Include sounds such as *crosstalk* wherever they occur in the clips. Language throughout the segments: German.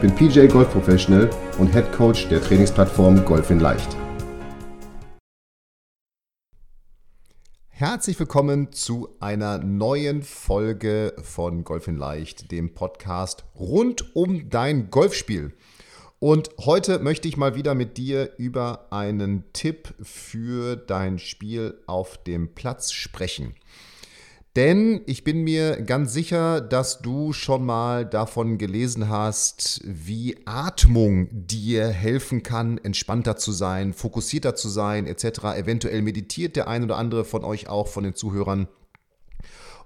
bin PJ Golf Professional und Head Coach der Trainingsplattform Golf in Leicht. Herzlich willkommen zu einer neuen Folge von Golf in Leicht, dem Podcast rund um dein Golfspiel. Und heute möchte ich mal wieder mit dir über einen Tipp für dein Spiel auf dem Platz sprechen. Denn ich bin mir ganz sicher, dass du schon mal davon gelesen hast, wie Atmung dir helfen kann, entspannter zu sein, fokussierter zu sein, etc. Eventuell meditiert der ein oder andere von euch auch, von den Zuhörern.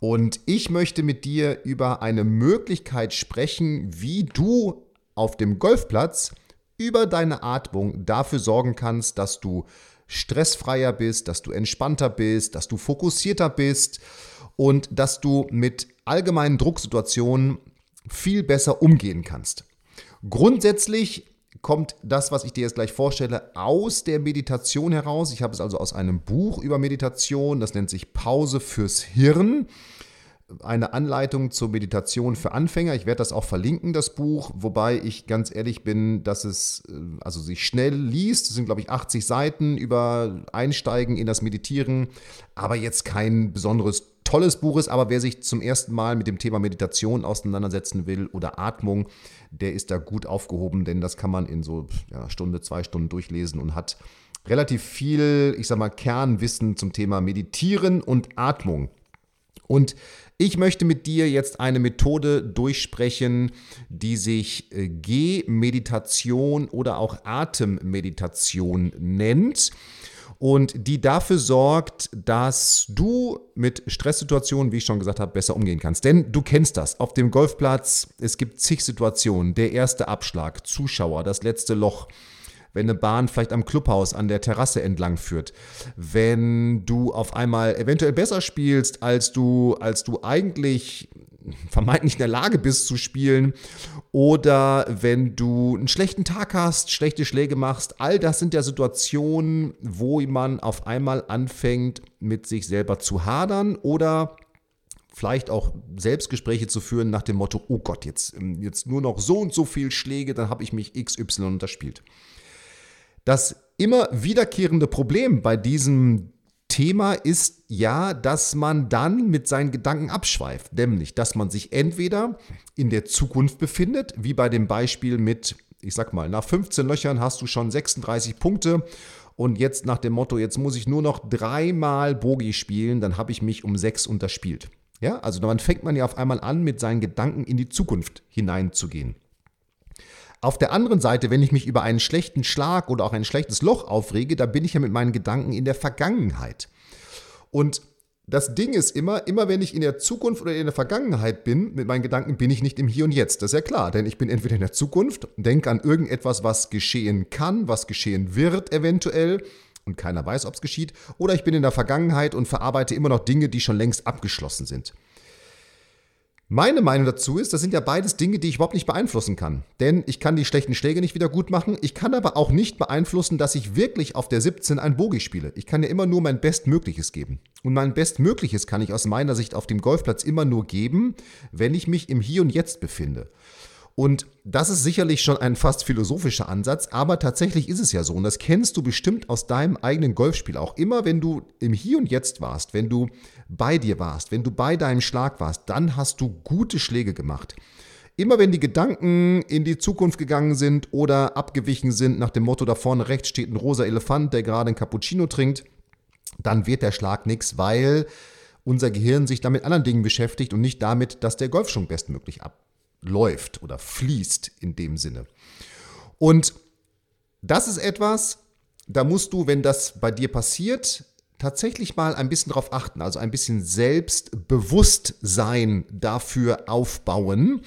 Und ich möchte mit dir über eine Möglichkeit sprechen, wie du auf dem Golfplatz über deine Atmung dafür sorgen kannst, dass du stressfreier bist, dass du entspannter bist, dass du fokussierter bist und dass du mit allgemeinen Drucksituationen viel besser umgehen kannst. Grundsätzlich kommt das, was ich dir jetzt gleich vorstelle, aus der Meditation heraus. Ich habe es also aus einem Buch über Meditation, das nennt sich Pause fürs Hirn eine Anleitung zur Meditation für Anfänger. Ich werde das auch verlinken, das Buch, wobei ich ganz ehrlich bin, dass es äh, also sich schnell liest. Es sind, glaube ich, 80 Seiten über Einsteigen in das Meditieren, aber jetzt kein besonderes tolles Buch ist. Aber wer sich zum ersten Mal mit dem Thema Meditation auseinandersetzen will oder Atmung, der ist da gut aufgehoben, denn das kann man in so ja, Stunde, zwei Stunden durchlesen und hat relativ viel, ich sag mal, Kernwissen zum Thema Meditieren und Atmung. Und ich möchte mit dir jetzt eine Methode durchsprechen, die sich äh, G-Meditation oder auch Atemmeditation nennt und die dafür sorgt, dass du mit Stresssituationen, wie ich schon gesagt habe, besser umgehen kannst. Denn du kennst das. Auf dem Golfplatz, es gibt zig Situationen. Der erste Abschlag, Zuschauer, das letzte Loch wenn eine Bahn vielleicht am Clubhaus an der Terrasse entlang führt, wenn du auf einmal eventuell besser spielst, als du, als du eigentlich vermeintlich in der Lage bist zu spielen oder wenn du einen schlechten Tag hast, schlechte Schläge machst, all das sind ja Situationen, wo man auf einmal anfängt mit sich selber zu hadern oder vielleicht auch Selbstgespräche zu führen nach dem Motto, oh Gott, jetzt, jetzt nur noch so und so viel Schläge, dann habe ich mich XY unterspielt. Das immer wiederkehrende Problem bei diesem Thema ist ja, dass man dann mit seinen Gedanken abschweift, nämlich, dass man sich entweder in der Zukunft befindet, wie bei dem Beispiel mit, ich sag mal, nach 15 Löchern hast du schon 36 Punkte und jetzt nach dem Motto, jetzt muss ich nur noch dreimal Bogi spielen, dann habe ich mich um sechs unterspielt. Ja, also dann fängt man ja auf einmal an, mit seinen Gedanken in die Zukunft hineinzugehen. Auf der anderen Seite, wenn ich mich über einen schlechten Schlag oder auch ein schlechtes Loch aufrege, da bin ich ja mit meinen Gedanken in der Vergangenheit. Und das Ding ist immer, immer wenn ich in der Zukunft oder in der Vergangenheit bin, mit meinen Gedanken bin ich nicht im Hier und Jetzt. Das ist ja klar, denn ich bin entweder in der Zukunft, denke an irgendetwas, was geschehen kann, was geschehen wird eventuell und keiner weiß, ob es geschieht, oder ich bin in der Vergangenheit und verarbeite immer noch Dinge, die schon längst abgeschlossen sind. Meine Meinung dazu ist, das sind ja beides Dinge, die ich überhaupt nicht beeinflussen kann. Denn ich kann die schlechten Schläge nicht wieder gut machen. Ich kann aber auch nicht beeinflussen, dass ich wirklich auf der 17 ein Bogie spiele. Ich kann ja immer nur mein Bestmögliches geben. Und mein Bestmögliches kann ich aus meiner Sicht auf dem Golfplatz immer nur geben, wenn ich mich im Hier und Jetzt befinde. Und das ist sicherlich schon ein fast philosophischer Ansatz, aber tatsächlich ist es ja so. Und das kennst du bestimmt aus deinem eigenen Golfspiel auch. Immer wenn du im Hier und Jetzt warst, wenn du bei dir warst, wenn du bei deinem Schlag warst, dann hast du gute Schläge gemacht. Immer wenn die Gedanken in die Zukunft gegangen sind oder abgewichen sind nach dem Motto, da vorne rechts steht ein rosa Elefant, der gerade ein Cappuccino trinkt, dann wird der Schlag nichts, weil unser Gehirn sich damit anderen Dingen beschäftigt und nicht damit, dass der Golfschwung bestmöglich ab läuft oder fließt in dem Sinne. Und das ist etwas, da musst du, wenn das bei dir passiert, tatsächlich mal ein bisschen darauf achten, also ein bisschen Selbstbewusstsein dafür aufbauen,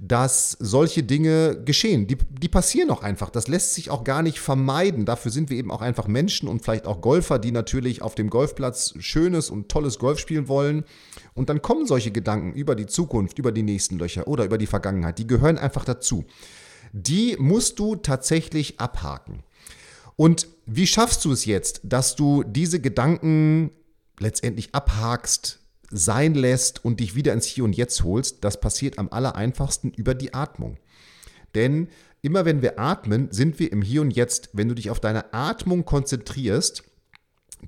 dass solche Dinge geschehen. Die, die passieren auch einfach. Das lässt sich auch gar nicht vermeiden. Dafür sind wir eben auch einfach Menschen und vielleicht auch Golfer, die natürlich auf dem Golfplatz schönes und tolles Golf spielen wollen. Und dann kommen solche Gedanken über die Zukunft, über die nächsten Löcher oder über die Vergangenheit. Die gehören einfach dazu. Die musst du tatsächlich abhaken. Und wie schaffst du es jetzt, dass du diese Gedanken letztendlich abhakst, sein lässt und dich wieder ins Hier und Jetzt holst? Das passiert am aller einfachsten über die Atmung. Denn immer wenn wir atmen, sind wir im Hier und Jetzt. Wenn du dich auf deine Atmung konzentrierst,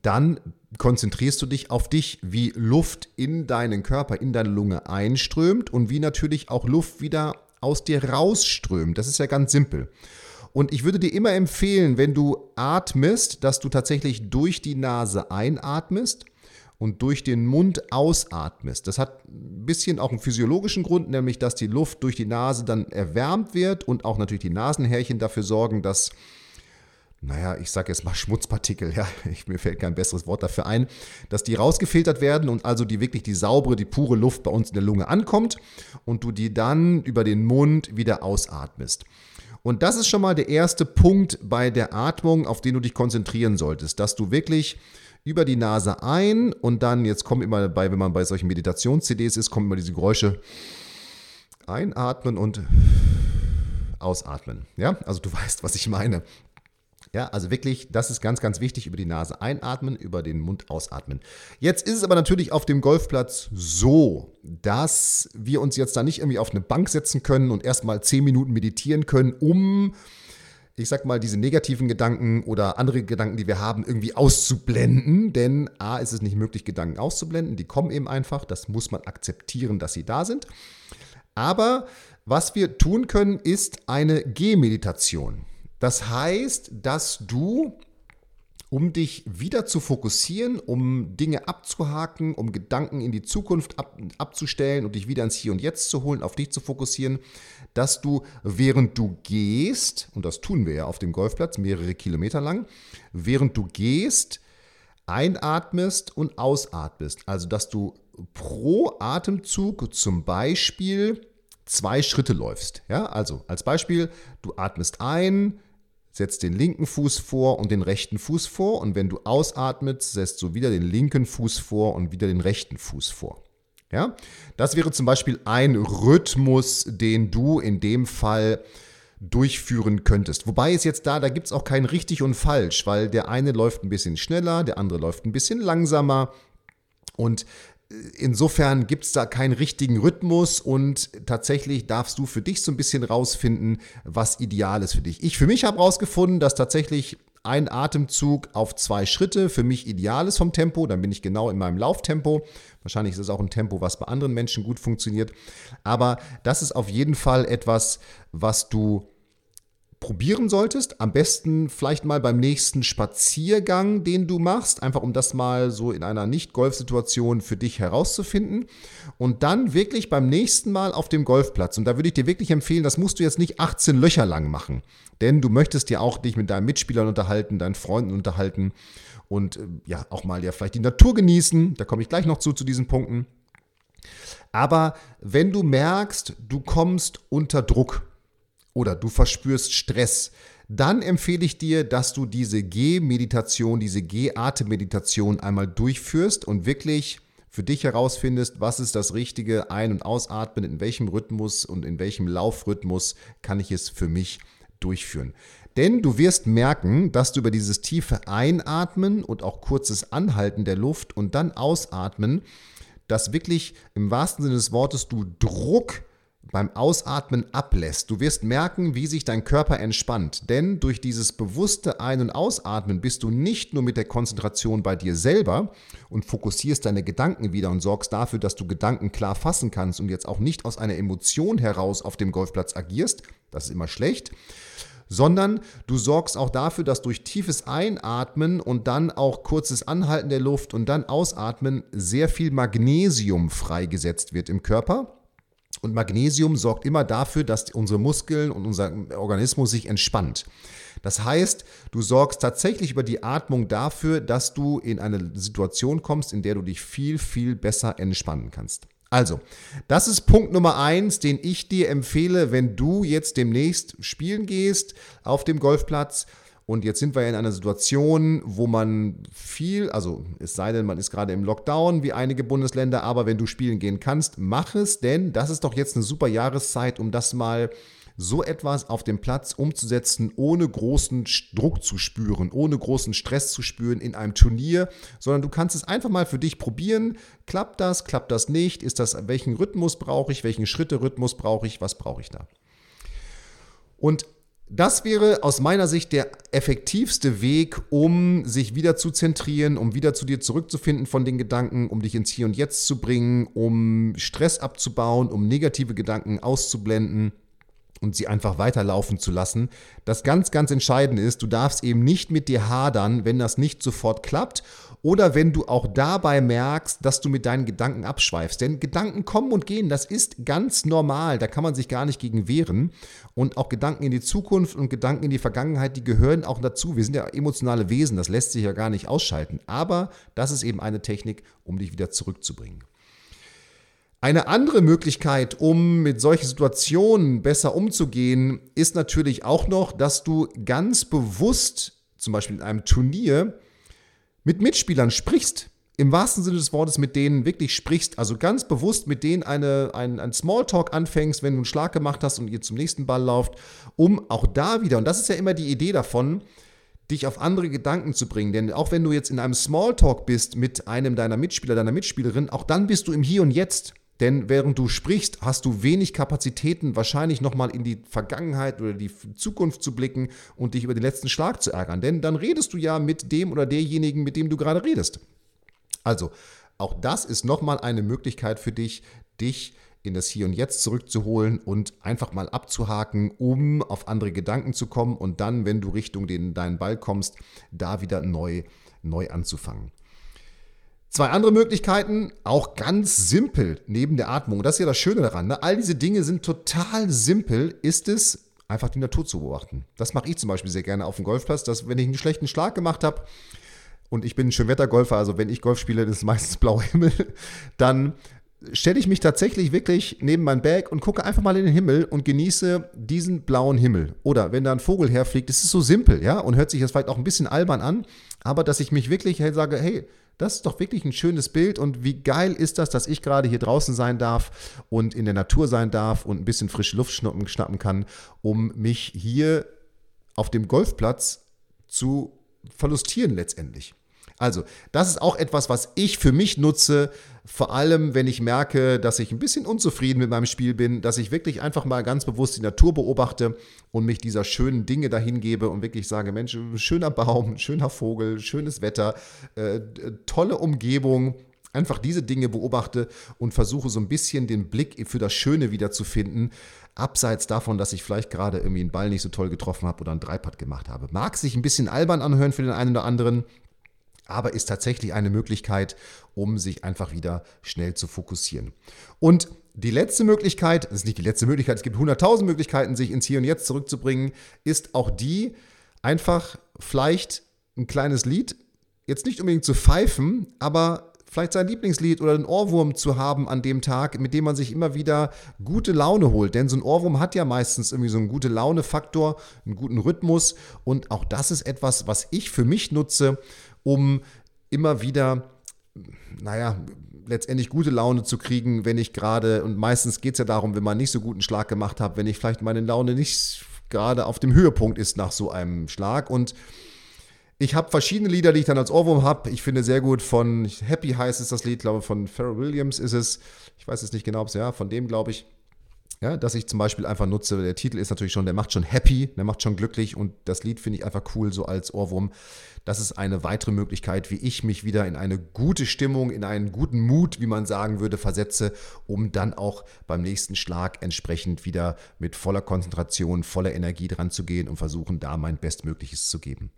dann konzentrierst du dich auf dich, wie Luft in deinen Körper, in deine Lunge einströmt und wie natürlich auch Luft wieder aus dir rausströmt. Das ist ja ganz simpel. Und ich würde dir immer empfehlen, wenn du atmest, dass du tatsächlich durch die Nase einatmest und durch den Mund ausatmest. Das hat ein bisschen auch einen physiologischen Grund, nämlich dass die Luft durch die Nase dann erwärmt wird und auch natürlich die Nasenhärchen dafür sorgen, dass naja, ich sage jetzt mal *laughs* Schmutzpartikel, ja, ich, mir fällt kein besseres Wort dafür ein, dass die rausgefiltert werden und also die wirklich die saubere, die pure Luft bei uns in der Lunge ankommt und du die dann über den Mund wieder ausatmest. Und das ist schon mal der erste Punkt bei der Atmung, auf den du dich konzentrieren solltest, dass du wirklich über die Nase ein und dann, jetzt kommt immer bei, wenn man bei solchen Meditations-CDs ist, kommen immer diese Geräusche einatmen und ausatmen. Ja, also du *laughs* weißt, was ich meine. Ja, also wirklich, das ist ganz, ganz wichtig, über die Nase einatmen, über den Mund ausatmen. Jetzt ist es aber natürlich auf dem Golfplatz so, dass wir uns jetzt da nicht irgendwie auf eine Bank setzen können und erstmal zehn Minuten meditieren können, um, ich sag mal, diese negativen Gedanken oder andere Gedanken, die wir haben, irgendwie auszublenden. Denn A, ist es nicht möglich, Gedanken auszublenden. Die kommen eben einfach. Das muss man akzeptieren, dass sie da sind. Aber was wir tun können, ist eine Gehmeditation. Das heißt, dass du, um dich wieder zu fokussieren, um Dinge abzuhaken, um Gedanken in die Zukunft ab, abzustellen und dich wieder ins Hier und Jetzt zu holen, auf dich zu fokussieren, dass du, während du gehst, und das tun wir ja auf dem Golfplatz mehrere Kilometer lang, während du gehst, einatmest und ausatmest. Also, dass du pro Atemzug zum Beispiel zwei Schritte läufst. Ja, also als Beispiel, du atmest ein, setzt den linken Fuß vor und den rechten Fuß vor und wenn du ausatmest, setzt du wieder den linken Fuß vor und wieder den rechten Fuß vor. Ja? Das wäre zum Beispiel ein Rhythmus, den du in dem Fall durchführen könntest. Wobei es jetzt da, da gibt es auch kein richtig und falsch, weil der eine läuft ein bisschen schneller, der andere läuft ein bisschen langsamer. Und insofern gibt es da keinen richtigen Rhythmus und tatsächlich darfst du für dich so ein bisschen rausfinden, was ideal ist für dich. Ich für mich habe rausgefunden, dass tatsächlich ein Atemzug auf zwei Schritte für mich ideal ist vom Tempo. Dann bin ich genau in meinem Lauftempo. Wahrscheinlich ist es auch ein Tempo, was bei anderen Menschen gut funktioniert. Aber das ist auf jeden Fall etwas, was du probieren solltest. Am besten vielleicht mal beim nächsten Spaziergang, den du machst, einfach um das mal so in einer Nicht-Golf-Situation für dich herauszufinden. Und dann wirklich beim nächsten Mal auf dem Golfplatz. Und da würde ich dir wirklich empfehlen, das musst du jetzt nicht 18 Löcher lang machen. Denn du möchtest ja auch dich mit deinen Mitspielern unterhalten, deinen Freunden unterhalten und äh, ja auch mal ja vielleicht die Natur genießen. Da komme ich gleich noch zu, zu diesen Punkten. Aber wenn du merkst, du kommst unter Druck, oder du verspürst Stress, dann empfehle ich dir, dass du diese G-Meditation, diese G-Atemmeditation einmal durchführst und wirklich für dich herausfindest, was ist das richtige Ein- und Ausatmen, in welchem Rhythmus und in welchem Laufrhythmus kann ich es für mich durchführen. Denn du wirst merken, dass du über dieses tiefe Einatmen und auch kurzes Anhalten der Luft und dann Ausatmen, dass wirklich im wahrsten Sinne des Wortes du Druck beim Ausatmen ablässt. Du wirst merken, wie sich dein Körper entspannt. Denn durch dieses bewusste Ein- und Ausatmen bist du nicht nur mit der Konzentration bei dir selber und fokussierst deine Gedanken wieder und sorgst dafür, dass du Gedanken klar fassen kannst und jetzt auch nicht aus einer Emotion heraus auf dem Golfplatz agierst. Das ist immer schlecht sondern du sorgst auch dafür, dass durch tiefes Einatmen und dann auch kurzes Anhalten der Luft und dann Ausatmen sehr viel Magnesium freigesetzt wird im Körper. Und Magnesium sorgt immer dafür, dass unsere Muskeln und unser Organismus sich entspannt. Das heißt, du sorgst tatsächlich über die Atmung dafür, dass du in eine Situation kommst, in der du dich viel, viel besser entspannen kannst. Also, das ist Punkt Nummer eins, den ich dir empfehle, wenn du jetzt demnächst spielen gehst auf dem Golfplatz. Und jetzt sind wir ja in einer Situation, wo man viel, also es sei denn, man ist gerade im Lockdown wie einige Bundesländer, aber wenn du spielen gehen kannst, mach es, denn das ist doch jetzt eine super Jahreszeit, um das mal so etwas auf dem Platz umzusetzen, ohne großen Druck zu spüren, ohne großen Stress zu spüren in einem Turnier, sondern du kannst es einfach mal für dich probieren. Klappt das, klappt das nicht? Ist das, welchen Rhythmus brauche ich? Welchen Schritte-Rhythmus brauche ich? Was brauche ich da? Und das wäre aus meiner Sicht der effektivste Weg, um sich wieder zu zentrieren, um wieder zu dir zurückzufinden von den Gedanken, um dich ins Hier und Jetzt zu bringen, um Stress abzubauen, um negative Gedanken auszublenden und sie einfach weiterlaufen zu lassen. Das ganz, ganz Entscheidende ist, du darfst eben nicht mit dir hadern, wenn das nicht sofort klappt oder wenn du auch dabei merkst, dass du mit deinen Gedanken abschweifst. Denn Gedanken kommen und gehen, das ist ganz normal, da kann man sich gar nicht gegen wehren. Und auch Gedanken in die Zukunft und Gedanken in die Vergangenheit, die gehören auch dazu. Wir sind ja emotionale Wesen, das lässt sich ja gar nicht ausschalten. Aber das ist eben eine Technik, um dich wieder zurückzubringen. Eine andere Möglichkeit, um mit solchen Situationen besser umzugehen, ist natürlich auch noch, dass du ganz bewusst, zum Beispiel in einem Turnier, mit Mitspielern sprichst. Im wahrsten Sinne des Wortes mit denen wirklich sprichst, also ganz bewusst mit denen eine, ein, ein Smalltalk anfängst, wenn du einen Schlag gemacht hast und ihr zum nächsten Ball lauft, um auch da wieder, und das ist ja immer die Idee davon, dich auf andere Gedanken zu bringen. Denn auch wenn du jetzt in einem Smalltalk bist mit einem deiner Mitspieler, deiner Mitspielerin, auch dann bist du im Hier und Jetzt. Denn während du sprichst, hast du wenig Kapazitäten, wahrscheinlich nochmal in die Vergangenheit oder die Zukunft zu blicken und dich über den letzten Schlag zu ärgern. Denn dann redest du ja mit dem oder derjenigen, mit dem du gerade redest. Also, auch das ist nochmal eine Möglichkeit für dich, dich in das Hier und Jetzt zurückzuholen und einfach mal abzuhaken, um auf andere Gedanken zu kommen und dann, wenn du Richtung den, deinen Ball kommst, da wieder neu, neu anzufangen. Zwei andere Möglichkeiten, auch ganz simpel neben der Atmung. Das ist ja das Schöne daran. Ne? All diese Dinge sind total simpel. Ist es, einfach die Natur zu beobachten. Das mache ich zum Beispiel sehr gerne auf dem Golfplatz, dass wenn ich einen schlechten Schlag gemacht habe und ich bin ein Schönwettergolfer, also wenn ich Golf spiele, ist meistens blauer Himmel, *laughs* dann stelle ich mich tatsächlich wirklich neben mein Bag und gucke einfach mal in den Himmel und genieße diesen blauen Himmel. Oder wenn da ein Vogel herfliegt, das ist so simpel, ja, und hört sich jetzt vielleicht auch ein bisschen albern an, aber dass ich mich wirklich hey, sage, hey, das ist doch wirklich ein schönes Bild und wie geil ist das, dass ich gerade hier draußen sein darf und in der Natur sein darf und ein bisschen frische Luft schnappen, schnappen kann, um mich hier auf dem Golfplatz zu verlustieren letztendlich. Also, das ist auch etwas, was ich für mich nutze, vor allem wenn ich merke, dass ich ein bisschen unzufrieden mit meinem Spiel bin, dass ich wirklich einfach mal ganz bewusst die Natur beobachte und mich dieser schönen Dinge dahin gebe und wirklich sage, Mensch, schöner Baum, *laughs* schöner Vogel, schönes Wetter, äh, tolle Umgebung, einfach diese Dinge beobachte und versuche so ein bisschen den Blick für das Schöne wiederzufinden, abseits davon, dass ich vielleicht gerade irgendwie einen Ball nicht so toll getroffen habe oder einen Dreipad gemacht habe. Mag sich ein bisschen albern anhören für den einen oder anderen, aber ist tatsächlich eine Möglichkeit, um sich einfach wieder schnell zu fokussieren. Und die letzte Möglichkeit, das ist nicht die letzte Möglichkeit, es gibt 100.000 Möglichkeiten, sich ins Hier und Jetzt zurückzubringen, ist auch die, einfach vielleicht ein kleines Lied, jetzt nicht unbedingt zu pfeifen, aber vielleicht sein Lieblingslied oder einen Ohrwurm zu haben an dem Tag, mit dem man sich immer wieder gute Laune holt. Denn so ein Ohrwurm hat ja meistens irgendwie so einen gute Laune-Faktor, einen guten Rhythmus. Und auch das ist etwas, was ich für mich nutze, um immer wieder, naja, letztendlich gute Laune zu kriegen, wenn ich gerade, und meistens geht es ja darum, wenn man nicht so guten Schlag gemacht hat, wenn ich vielleicht meine Laune nicht gerade auf dem Höhepunkt ist nach so einem Schlag. Und ich habe verschiedene Lieder, die ich dann als Ohrwurm habe. Ich finde sehr gut von Happy heißt es das Lied, glaube von Pharrell Williams ist es. Ich weiß es nicht genau, ob es ja, von dem glaube ich. Ja, dass ich zum Beispiel einfach nutze, der Titel ist natürlich schon, der macht schon happy, der macht schon glücklich und das Lied finde ich einfach cool, so als Ohrwurm. Das ist eine weitere Möglichkeit, wie ich mich wieder in eine gute Stimmung, in einen guten Mut, wie man sagen würde, versetze, um dann auch beim nächsten Schlag entsprechend wieder mit voller Konzentration, voller Energie dran zu gehen und versuchen, da mein Bestmögliches zu geben.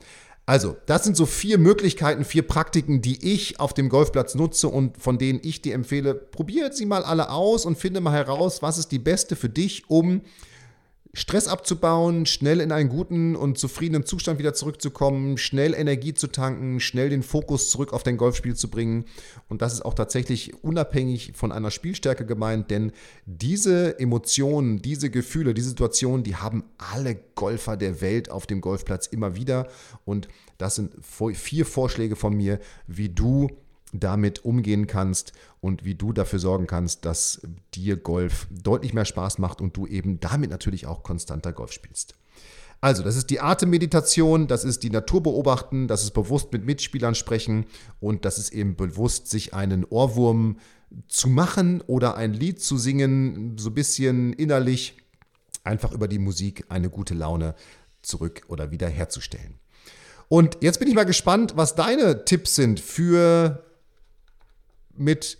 Also, das sind so vier Möglichkeiten, vier Praktiken, die ich auf dem Golfplatz nutze und von denen ich dir empfehle, probiert sie mal alle aus und finde mal heraus, was ist die beste für dich, um Stress abzubauen, schnell in einen guten und zufriedenen Zustand wieder zurückzukommen, schnell Energie zu tanken, schnell den Fokus zurück auf dein Golfspiel zu bringen. Und das ist auch tatsächlich unabhängig von einer Spielstärke gemeint, denn diese Emotionen, diese Gefühle, diese Situationen, die haben alle Golfer der Welt auf dem Golfplatz immer wieder. Und das sind vier Vorschläge von mir, wie du damit umgehen kannst und wie du dafür sorgen kannst, dass dir Golf deutlich mehr Spaß macht und du eben damit natürlich auch konstanter Golf spielst. Also, das ist die Atemmeditation, das ist die Natur beobachten, das ist bewusst mit Mitspielern sprechen und das ist eben bewusst, sich einen Ohrwurm zu machen oder ein Lied zu singen, so ein bisschen innerlich, einfach über die Musik eine gute Laune zurück oder wieder herzustellen. Und jetzt bin ich mal gespannt, was deine Tipps sind für mit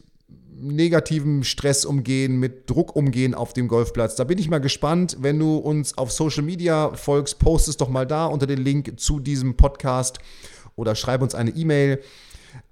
negativem Stress umgehen, mit Druck umgehen auf dem Golfplatz. Da bin ich mal gespannt. Wenn du uns auf Social Media folgst, post es doch mal da unter den Link zu diesem Podcast oder schreib uns eine E-Mail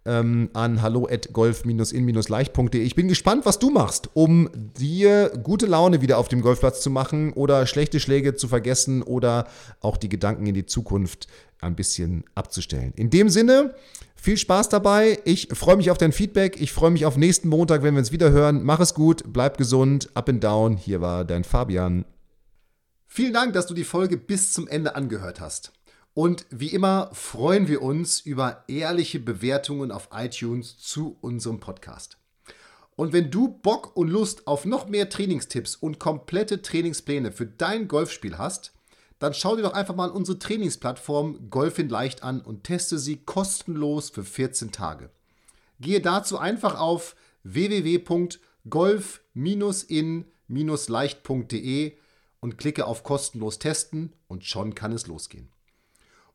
ähm, an hallo@golf-in-leicht.de. Ich bin gespannt, was du machst, um dir gute Laune wieder auf dem Golfplatz zu machen oder schlechte Schläge zu vergessen oder auch die Gedanken in die Zukunft ein bisschen abzustellen. In dem Sinne, viel Spaß dabei. Ich freue mich auf dein Feedback. Ich freue mich auf nächsten Montag, wenn wir uns wieder hören. Mach es gut, bleib gesund, up and down. Hier war dein Fabian. Vielen Dank, dass du die Folge bis zum Ende angehört hast. Und wie immer freuen wir uns über ehrliche Bewertungen auf iTunes zu unserem Podcast. Und wenn du Bock und Lust auf noch mehr Trainingstipps und komplette Trainingspläne für dein Golfspiel hast, dann schau dir doch einfach mal unsere Trainingsplattform Golfin Leicht an und teste sie kostenlos für 14 Tage. Gehe dazu einfach auf www.golf-in-leicht.de und klicke auf kostenlos testen und schon kann es losgehen.